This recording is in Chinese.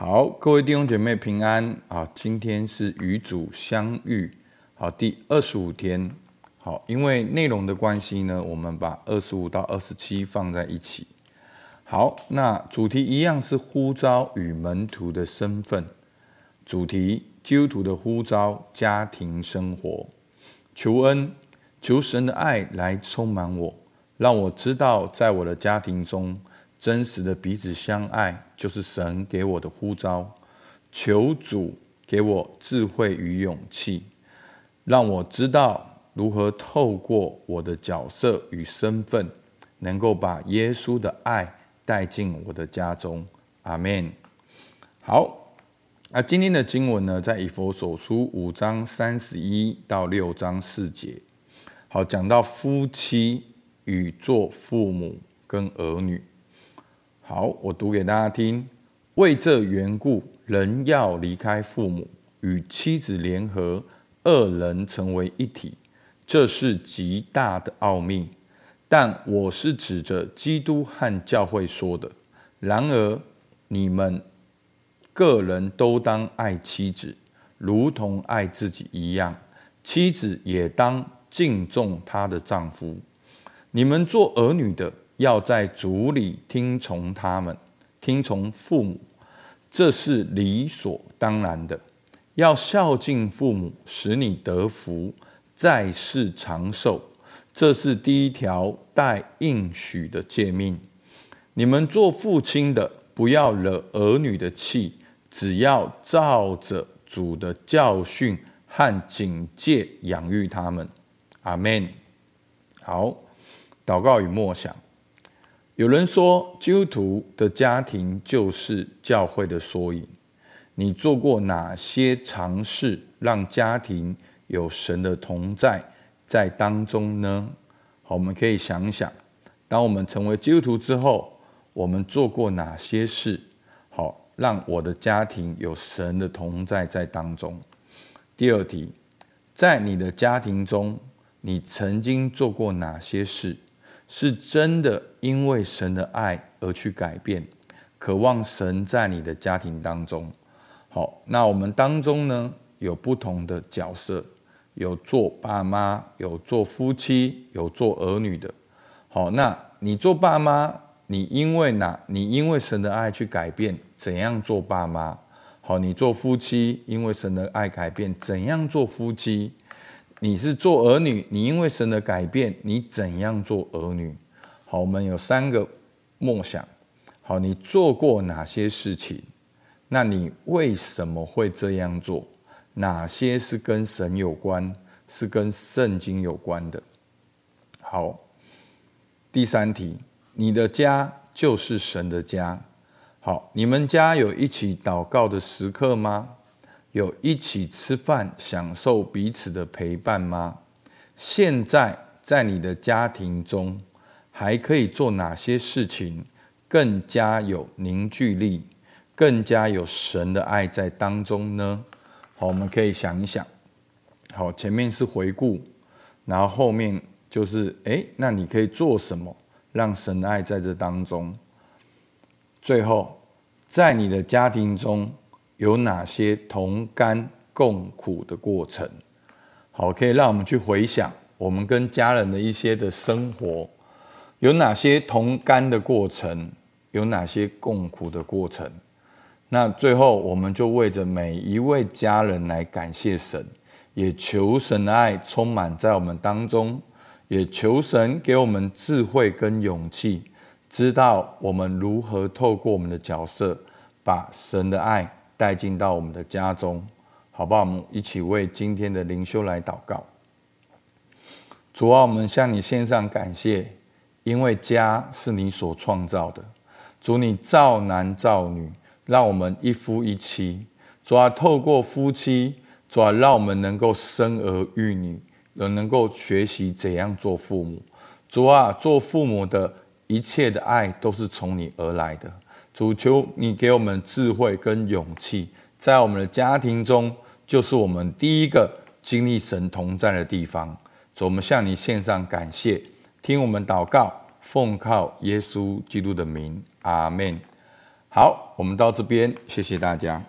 好，各位弟兄姐妹平安啊！今天是与主相遇好第二十五天。好，因为内容的关系呢，我们把二十五到二十七放在一起。好，那主题一样是呼召与门徒的身份。主题：基督徒的呼召，家庭生活。求恩，求神的爱来充满我，让我知道在我的家庭中。真实的彼此相爱，就是神给我的呼召。求主给我智慧与勇气，让我知道如何透过我的角色与身份，能够把耶稣的爱带进我的家中。阿门。好，那今天的经文呢，在以弗所书五章三十一到六章四节。好，讲到夫妻与做父母跟儿女。好，我读给大家听。为这缘故，人要离开父母，与妻子联合，二人成为一体。这是极大的奥秘。但我是指着基督和教会说的。然而，你们个人都当爱妻子，如同爱自己一样；妻子也当敬重她的丈夫。你们做儿女的，要在主里听从他们，听从父母，这是理所当然的。要孝敬父母，使你得福，在世长寿，这是第一条带应许的诫命。你们做父亲的，不要惹儿女的气，只要照着主的教训和警戒养育他们。阿门。好，祷告与默想。有人说，基督徒的家庭就是教会的缩影。你做过哪些尝试，让家庭有神的同在在当中呢？好，我们可以想想，当我们成为基督徒之后，我们做过哪些事，好让我的家庭有神的同在在当中？第二题，在你的家庭中，你曾经做过哪些事？是真的因为神的爱而去改变，渴望神在你的家庭当中。好，那我们当中呢，有不同的角色，有做爸妈，有做夫妻，有做儿女的。好，那你做爸妈，你因为哪？你因为神的爱去改变，怎样做爸妈？好，你做夫妻，因为神的爱改变，怎样做夫妻？你是做儿女，你因为神的改变，你怎样做儿女？好，我们有三个梦想。好，你做过哪些事情？那你为什么会这样做？哪些是跟神有关，是跟圣经有关的？好，第三题，你的家就是神的家。好，你们家有一起祷告的时刻吗？有一起吃饭，享受彼此的陪伴吗？现在在你的家庭中，还可以做哪些事情，更加有凝聚力，更加有神的爱在当中呢？好，我们可以想一想。好，前面是回顾，然后后面就是，诶，那你可以做什么，让神的爱在这当中？最后，在你的家庭中。有哪些同甘共苦的过程？好，可以让我们去回想我们跟家人的一些的生活，有哪些同甘的过程，有哪些共苦的过程？那最后，我们就为着每一位家人来感谢神，也求神的爱充满在我们当中，也求神给我们智慧跟勇气，知道我们如何透过我们的角色，把神的爱。带进到我们的家中，好不好？我们一起为今天的灵修来祷告。主啊，我们向你献上感谢，因为家是你所创造的。主，你造男造女，让我们一夫一妻。主啊，透过夫妻，主啊，让我们能够生儿育女，也能够学习怎样做父母。主啊，做父母的一切的爱都是从你而来的。主，求你给我们智慧跟勇气，在我们的家庭中，就是我们第一个经历神同在的地方。主，我们向你献上感谢，听我们祷告，奉靠耶稣基督的名，阿门。好，我们到这边，谢谢大家。